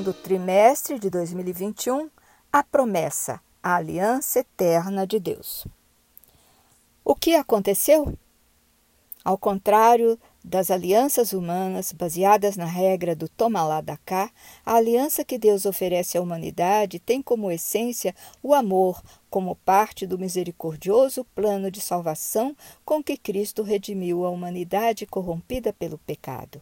segundo trimestre de 2021, a promessa, a aliança eterna de Deus. O que aconteceu? Ao contrário das alianças humanas baseadas na regra do toma lá da cá, a aliança que Deus oferece à humanidade tem como essência o amor, como parte do misericordioso plano de salvação com que Cristo redimiu a humanidade corrompida pelo pecado.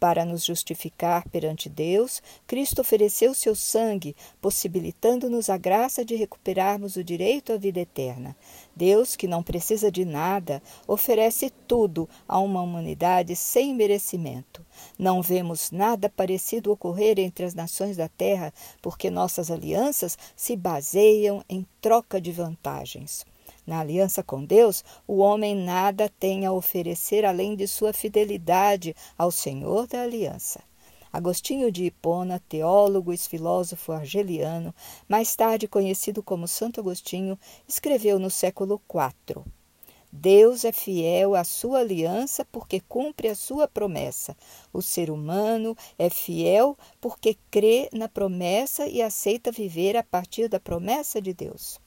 Para nos justificar perante Deus, Cristo ofereceu seu sangue, possibilitando-nos a graça de recuperarmos o direito à vida eterna. Deus, que não precisa de nada, oferece tudo a uma humanidade sem merecimento. Não vemos nada parecido ocorrer entre as nações da terra, porque nossas alianças se baseiam em troca de vantagens. Na aliança com Deus, o homem nada tem a oferecer além de sua fidelidade ao Senhor da aliança. Agostinho de Hipona, teólogo e filósofo argeliano, mais tarde conhecido como Santo Agostinho, escreveu no século IV. Deus é fiel à sua aliança porque cumpre a sua promessa. O ser humano é fiel porque crê na promessa e aceita viver a partir da promessa de Deus.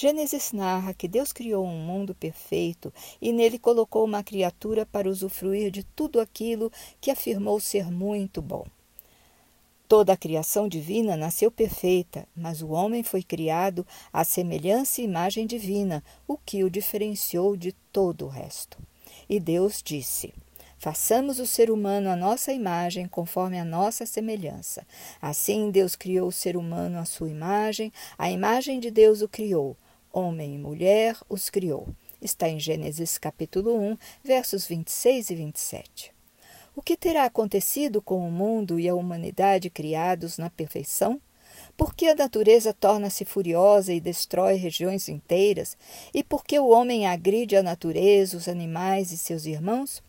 Gênesis narra que Deus criou um mundo perfeito e nele colocou uma criatura para usufruir de tudo aquilo que afirmou ser muito bom. Toda a criação divina nasceu perfeita, mas o homem foi criado à semelhança e imagem divina, o que o diferenciou de todo o resto. E Deus disse: Façamos o ser humano à nossa imagem, conforme a nossa semelhança. Assim, Deus criou o ser humano à sua imagem, a imagem de Deus o criou. Homem e mulher os criou. Está em Gênesis capítulo 1, versos 26 e 27. O que terá acontecido com o mundo e a humanidade criados na perfeição? Por que a natureza torna-se furiosa e destrói regiões inteiras? E por que o homem agride a natureza, os animais e seus irmãos?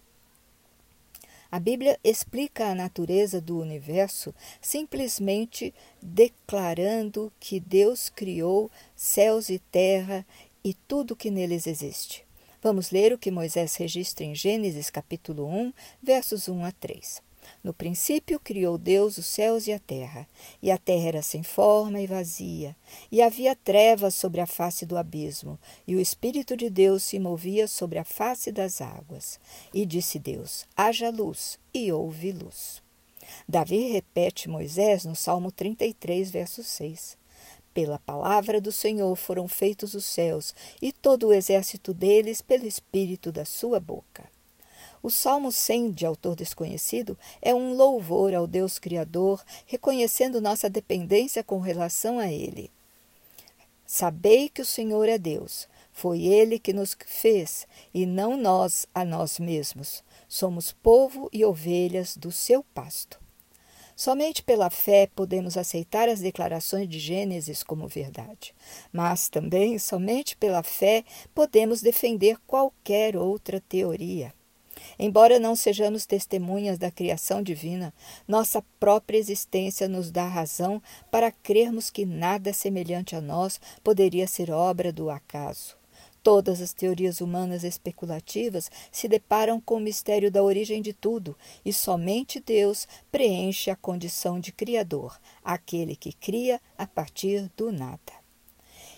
A Bíblia explica a natureza do universo simplesmente declarando que Deus criou céus e terra e tudo que neles existe. Vamos ler o que Moisés registra em Gênesis capítulo 1, versos 1 a 3. No princípio criou Deus os céus e a terra, e a terra era sem forma e vazia, e havia trevas sobre a face do abismo, e o Espírito de Deus se movia sobre a face das águas. E disse Deus: haja luz, e houve luz. Davi repete Moisés no Salmo 33, verso 6. Pela palavra do Senhor foram feitos os céus, e todo o exército deles pelo Espírito da sua boca. O Salmo 100, de autor desconhecido, é um louvor ao Deus Criador, reconhecendo nossa dependência com relação a Ele. Sabei que o Senhor é Deus. Foi Ele que nos fez, e não nós a nós mesmos. Somos povo e ovelhas do seu pasto. Somente pela fé podemos aceitar as declarações de Gênesis como verdade, mas também somente pela fé podemos defender qualquer outra teoria. Embora não sejamos testemunhas da criação divina, nossa própria existência nos dá razão para crermos que nada semelhante a nós poderia ser obra do acaso. Todas as teorias humanas especulativas se deparam com o mistério da origem de tudo, e somente Deus preenche a condição de Criador, aquele que cria a partir do nada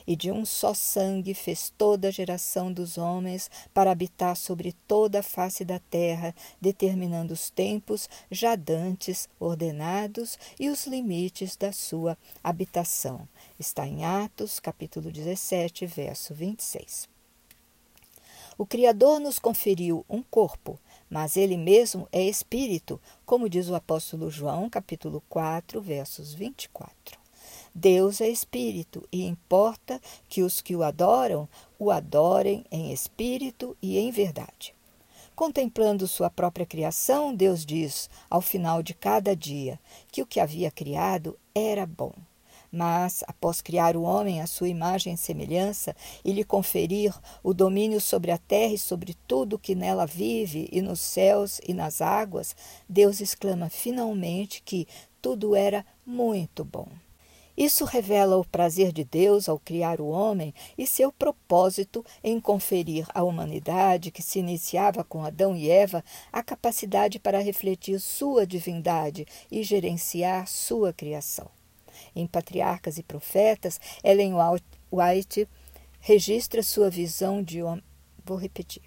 e de um só sangue fez toda a geração dos homens para habitar sobre toda a face da terra, determinando os tempos já dantes ordenados e os limites da sua habitação. Está em Atos, capítulo 17, verso 26. O Criador nos conferiu um corpo, mas ele mesmo é espírito, como diz o apóstolo João, capítulo 4, versos 24. Deus é espírito e importa que os que o adoram o adorem em espírito e em verdade. Contemplando sua própria criação, Deus diz, ao final de cada dia, que o que havia criado era bom. Mas, após criar o homem à sua imagem e semelhança e lhe conferir o domínio sobre a terra e sobre tudo que nela vive, e nos céus e nas águas, Deus exclama finalmente que tudo era muito bom. Isso revela o prazer de Deus ao criar o homem e seu propósito em conferir à humanidade que se iniciava com Adão e Eva a capacidade para refletir sua divindade e gerenciar sua criação. Em Patriarcas e Profetas, Ellen White registra sua visão de homem. Vou repetir.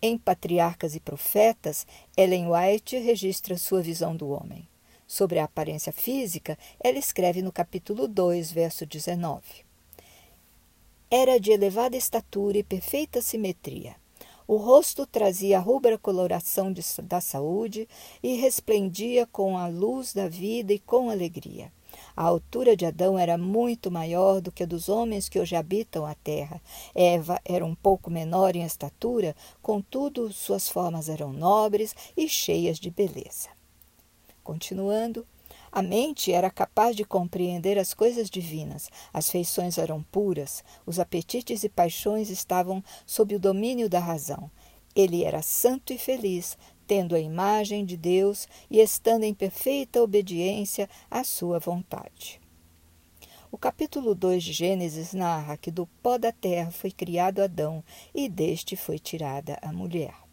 Em Patriarcas e Profetas, Ellen White registra sua visão do homem. Sobre a aparência física, ela escreve no capítulo 2, verso 19. Era de elevada estatura e perfeita simetria. O rosto trazia a rubra coloração de, da saúde e resplendia com a luz da vida e com alegria. A altura de Adão era muito maior do que a dos homens que hoje habitam a terra. Eva era um pouco menor em estatura, contudo, suas formas eram nobres e cheias de beleza. Continuando, a mente era capaz de compreender as coisas divinas, as feições eram puras, os apetites e paixões estavam sob o domínio da razão. Ele era santo e feliz, tendo a imagem de Deus e estando em perfeita obediência à sua vontade. O capítulo 2 de Gênesis narra que do pó da terra foi criado Adão e deste foi tirada a mulher.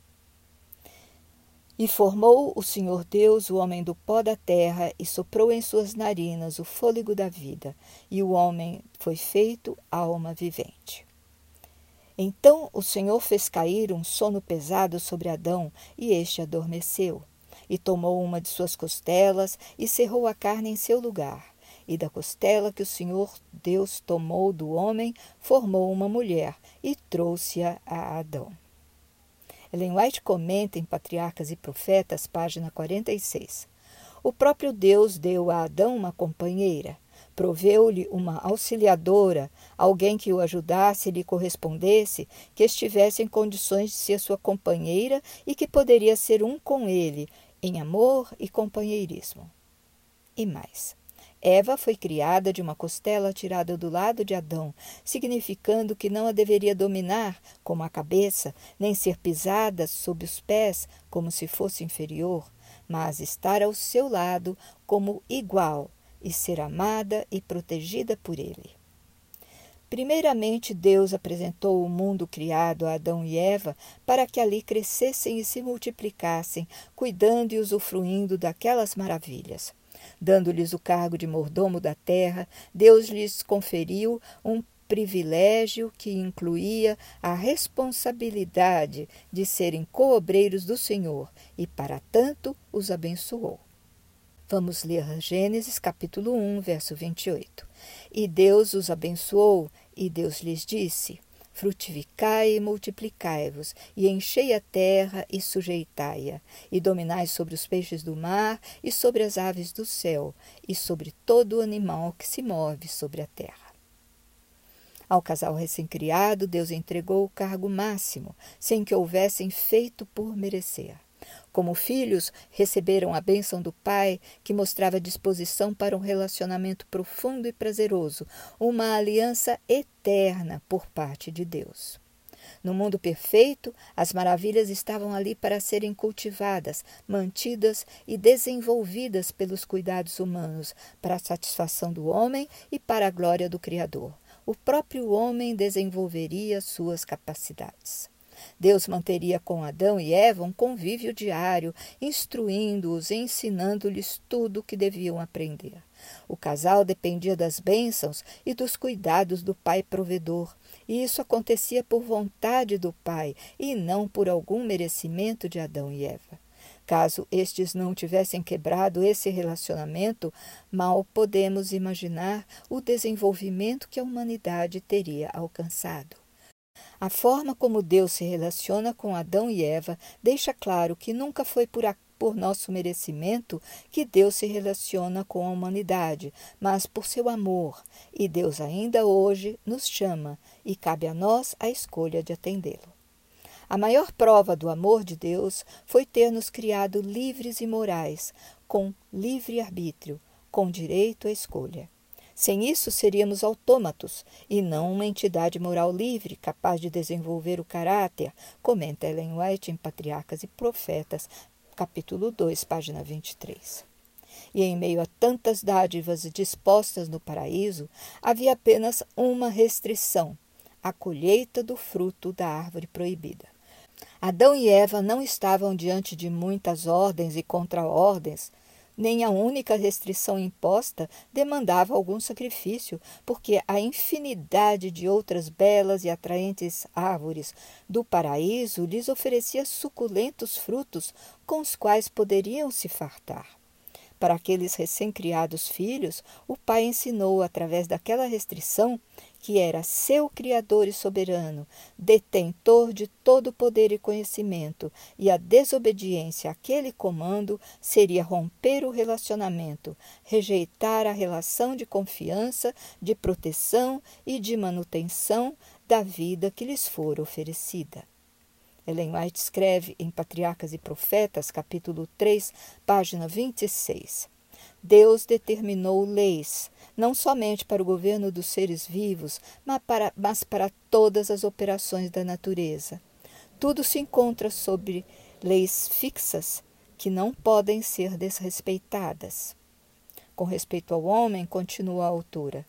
E formou o Senhor Deus o homem do pó da terra e soprou em suas narinas o fôlego da vida, e o homem foi feito alma vivente. Então o Senhor fez cair um sono pesado sobre Adão, e este adormeceu. E tomou uma de suas costelas e cerrou a carne em seu lugar. E da costela que o Senhor Deus tomou do homem, formou uma mulher e trouxe-a a Adão. Ellen White comenta em Patriarcas e Profetas, página 46. O próprio Deus deu a Adão uma companheira, proveu-lhe uma auxiliadora, alguém que o ajudasse e lhe correspondesse, que estivesse em condições de ser sua companheira e que poderia ser um com ele, em amor e companheirismo. E mais. Eva foi criada de uma costela tirada do lado de Adão, significando que não a deveria dominar como a cabeça, nem ser pisada sob os pés como se fosse inferior, mas estar ao seu lado como igual e ser amada e protegida por ele. Primeiramente, Deus apresentou o mundo criado a Adão e Eva para que ali crescessem e se multiplicassem, cuidando e usufruindo daquelas maravilhas. Dando-lhes o cargo de mordomo da terra, Deus lhes conferiu um privilégio que incluía a responsabilidade de serem coobreiros do Senhor e, para tanto, os abençoou. Vamos ler Gênesis capítulo 1, verso 28. E Deus os abençoou, e Deus lhes disse: Frutificai e multiplicai-vos, e enchei a terra e sujeitai-a, e dominai sobre os peixes do mar, e sobre as aves do céu, e sobre todo o animal que se move sobre a terra. Ao casal recém-criado, Deus entregou o cargo máximo, sem que houvessem feito por merecer. Como filhos, receberam a bênção do Pai, que mostrava disposição para um relacionamento profundo e prazeroso, uma aliança eterna por parte de Deus. No mundo perfeito, as maravilhas estavam ali para serem cultivadas, mantidas e desenvolvidas pelos cuidados humanos, para a satisfação do homem e para a glória do Criador. O próprio homem desenvolveria suas capacidades. Deus manteria com Adão e Eva um convívio diário, instruindo-os e ensinando-lhes tudo o que deviam aprender. O casal dependia das bênçãos e dos cuidados do pai provedor, e isso acontecia por vontade do pai e não por algum merecimento de Adão e Eva. Caso estes não tivessem quebrado esse relacionamento, mal podemos imaginar o desenvolvimento que a humanidade teria alcançado. A forma como Deus se relaciona com Adão e Eva deixa claro que nunca foi por, a, por nosso merecimento que Deus se relaciona com a humanidade, mas por seu amor, e Deus ainda hoje nos chama, e cabe a nós a escolha de atendê-lo. A maior prova do amor de Deus foi ter nos criado livres e morais, com livre arbítrio, com direito à escolha. Sem isso, seríamos autômatos e não uma entidade moral livre, capaz de desenvolver o caráter, comenta Ellen White em Patriarcas e Profetas, capítulo 2, página 23. E em meio a tantas dádivas dispostas no paraíso, havia apenas uma restrição: a colheita do fruto da árvore proibida. Adão e Eva não estavam diante de muitas ordens e contraordens, nem a única restrição imposta demandava algum sacrifício, porque a infinidade de outras belas e atraentes árvores do paraíso lhes oferecia suculentos frutos com os quais poderiam se fartar. Para aqueles recém-criados filhos, o pai ensinou, através daquela restrição, que era seu Criador e soberano, detentor de todo poder e conhecimento, e a desobediência àquele comando seria romper o relacionamento, rejeitar a relação de confiança, de proteção e de manutenção da vida que lhes for oferecida. Ellen White escreve em Patriarcas e Profetas, capítulo 3, página 26. Deus determinou leis, não somente para o governo dos seres vivos, mas para, mas para todas as operações da natureza. Tudo se encontra sobre leis fixas que não podem ser desrespeitadas. Com respeito ao homem, continua a autora,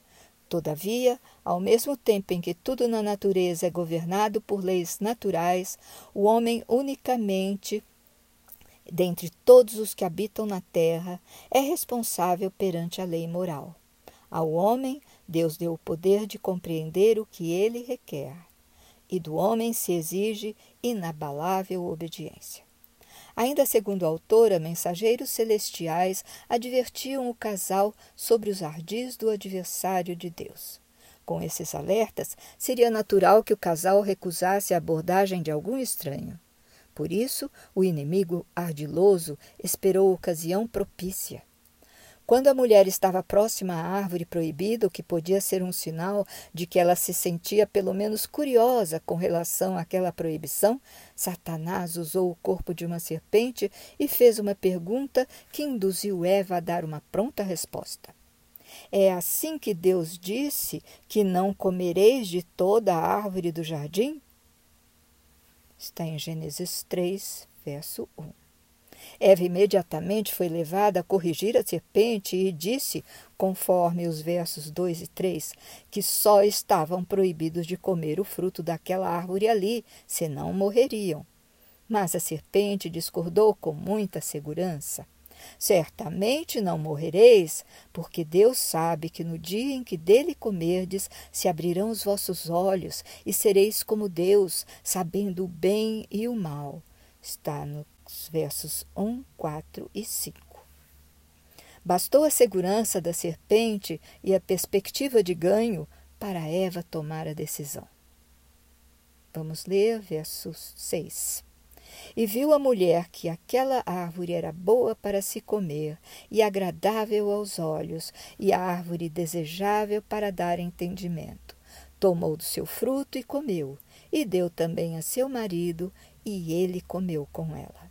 Todavia, ao mesmo tempo em que tudo na natureza é governado por leis naturais, o homem unicamente, dentre todos os que habitam na terra, é responsável perante a lei moral. Ao homem, Deus deu o poder de compreender o que ele requer, e do homem se exige inabalável obediência. Ainda segundo a autora, mensageiros celestiais advertiam o casal sobre os ardis do adversário de Deus. Com esses alertas, seria natural que o casal recusasse a abordagem de algum estranho. Por isso, o inimigo ardiloso esperou ocasião propícia. Quando a mulher estava próxima à árvore proibida, o que podia ser um sinal de que ela se sentia pelo menos curiosa com relação àquela proibição, Satanás usou o corpo de uma serpente e fez uma pergunta que induziu Eva a dar uma pronta resposta. É assim que Deus disse que não comereis de toda a árvore do jardim? Está em Gênesis 3, verso 1. Eva imediatamente foi levada a corrigir a serpente e disse, conforme os versos 2 e 3, que só estavam proibidos de comer o fruto daquela árvore ali, senão morreriam. Mas a serpente discordou com muita segurança. Certamente não morrereis, porque Deus sabe que no dia em que dele comerdes, se abrirão os vossos olhos e sereis como Deus, sabendo o bem e o mal. Está no versos 1, 4 e 5. Bastou a segurança da serpente e a perspectiva de ganho para Eva tomar a decisão. Vamos ler versos 6. E viu a mulher que aquela árvore era boa para se comer, e agradável aos olhos, e árvore desejável para dar entendimento. Tomou do seu fruto e comeu, e deu também a seu marido, e ele comeu com ela.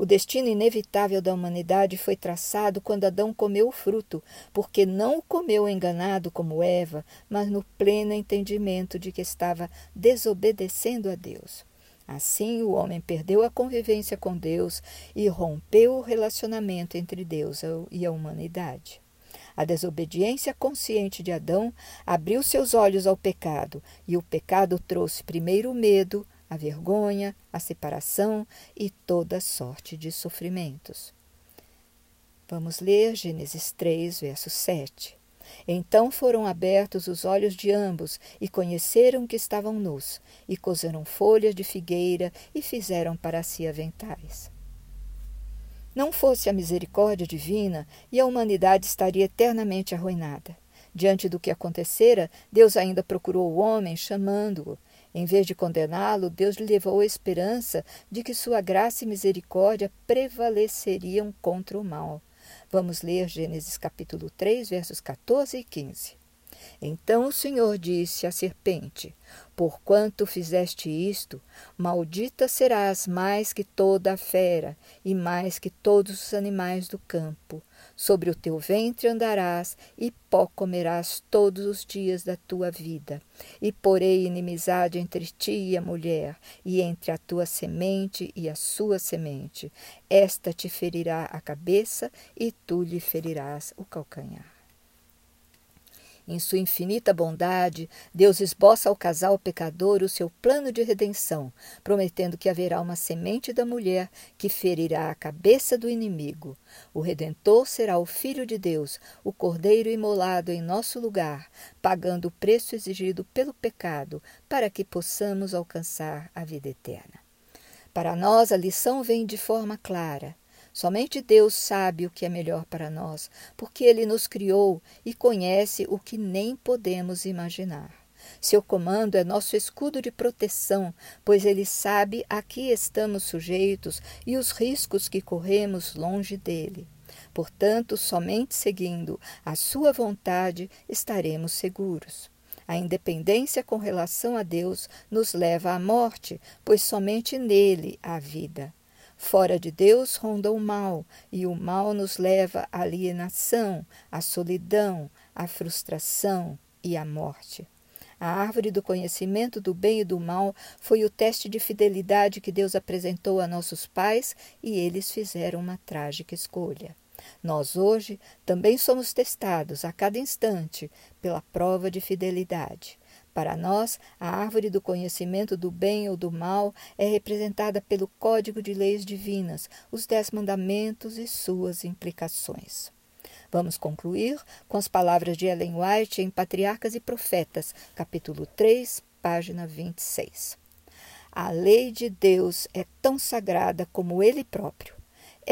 O destino inevitável da humanidade foi traçado quando Adão comeu o fruto, porque não o comeu enganado como Eva, mas no pleno entendimento de que estava desobedecendo a Deus. Assim, o homem perdeu a convivência com Deus e rompeu o relacionamento entre Deus e a humanidade. A desobediência consciente de Adão abriu seus olhos ao pecado, e o pecado trouxe primeiro o medo, a vergonha, a separação e toda sorte de sofrimentos. Vamos ler Gênesis 3, verso 7. Então foram abertos os olhos de ambos e conheceram que estavam nus, e coseram folhas de figueira e fizeram para si aventais. Não fosse a misericórdia divina, e a humanidade estaria eternamente arruinada. Diante do que acontecera, Deus ainda procurou o homem, chamando-o, em vez de condená-lo, Deus lhe levou a esperança de que sua graça e misericórdia prevaleceriam contra o mal. Vamos ler Gênesis capítulo 3, versos 14 e 15. Então o Senhor disse à serpente: Porquanto fizeste isto, maldita serás mais que toda a fera e mais que todos os animais do campo. Sobre o teu ventre andarás e pó comerás todos os dias da tua vida. E porei inimizade entre ti e a mulher, e entre a tua semente e a sua semente. Esta te ferirá a cabeça, e tu lhe ferirás o calcanhar. Em sua infinita bondade, Deus esboça ao casal pecador o seu plano de redenção, prometendo que haverá uma semente da mulher que ferirá a cabeça do inimigo. O Redentor será o Filho de Deus, o Cordeiro imolado em nosso lugar, pagando o preço exigido pelo pecado, para que possamos alcançar a vida eterna. Para nós, a lição vem de forma clara. Somente Deus sabe o que é melhor para nós, porque Ele nos criou e conhece o que nem podemos imaginar. Seu comando é nosso escudo de proteção, pois ele sabe a que estamos sujeitos e os riscos que corremos longe dele. Portanto, somente seguindo a sua vontade estaremos seguros. A independência com relação a Deus nos leva à morte, pois somente nele há vida. Fora de Deus ronda o mal, e o mal nos leva à alienação, à solidão, à frustração e à morte. A árvore do conhecimento do bem e do mal foi o teste de fidelidade que Deus apresentou a nossos pais e eles fizeram uma trágica escolha. Nós hoje também somos testados a cada instante pela prova de fidelidade. Para nós, a árvore do conhecimento do bem ou do mal é representada pelo Código de Leis Divinas, os Dez Mandamentos e suas implicações. Vamos concluir com as palavras de Ellen White em Patriarcas e Profetas, capítulo 3, página 26. A lei de Deus é tão sagrada como ele próprio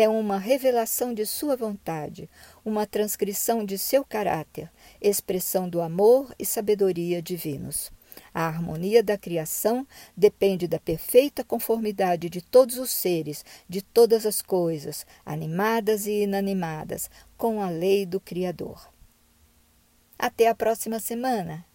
é uma revelação de sua vontade, uma transcrição de seu caráter, expressão do amor e sabedoria divinos. A harmonia da criação depende da perfeita conformidade de todos os seres, de todas as coisas, animadas e inanimadas, com a lei do Criador. Até a próxima semana!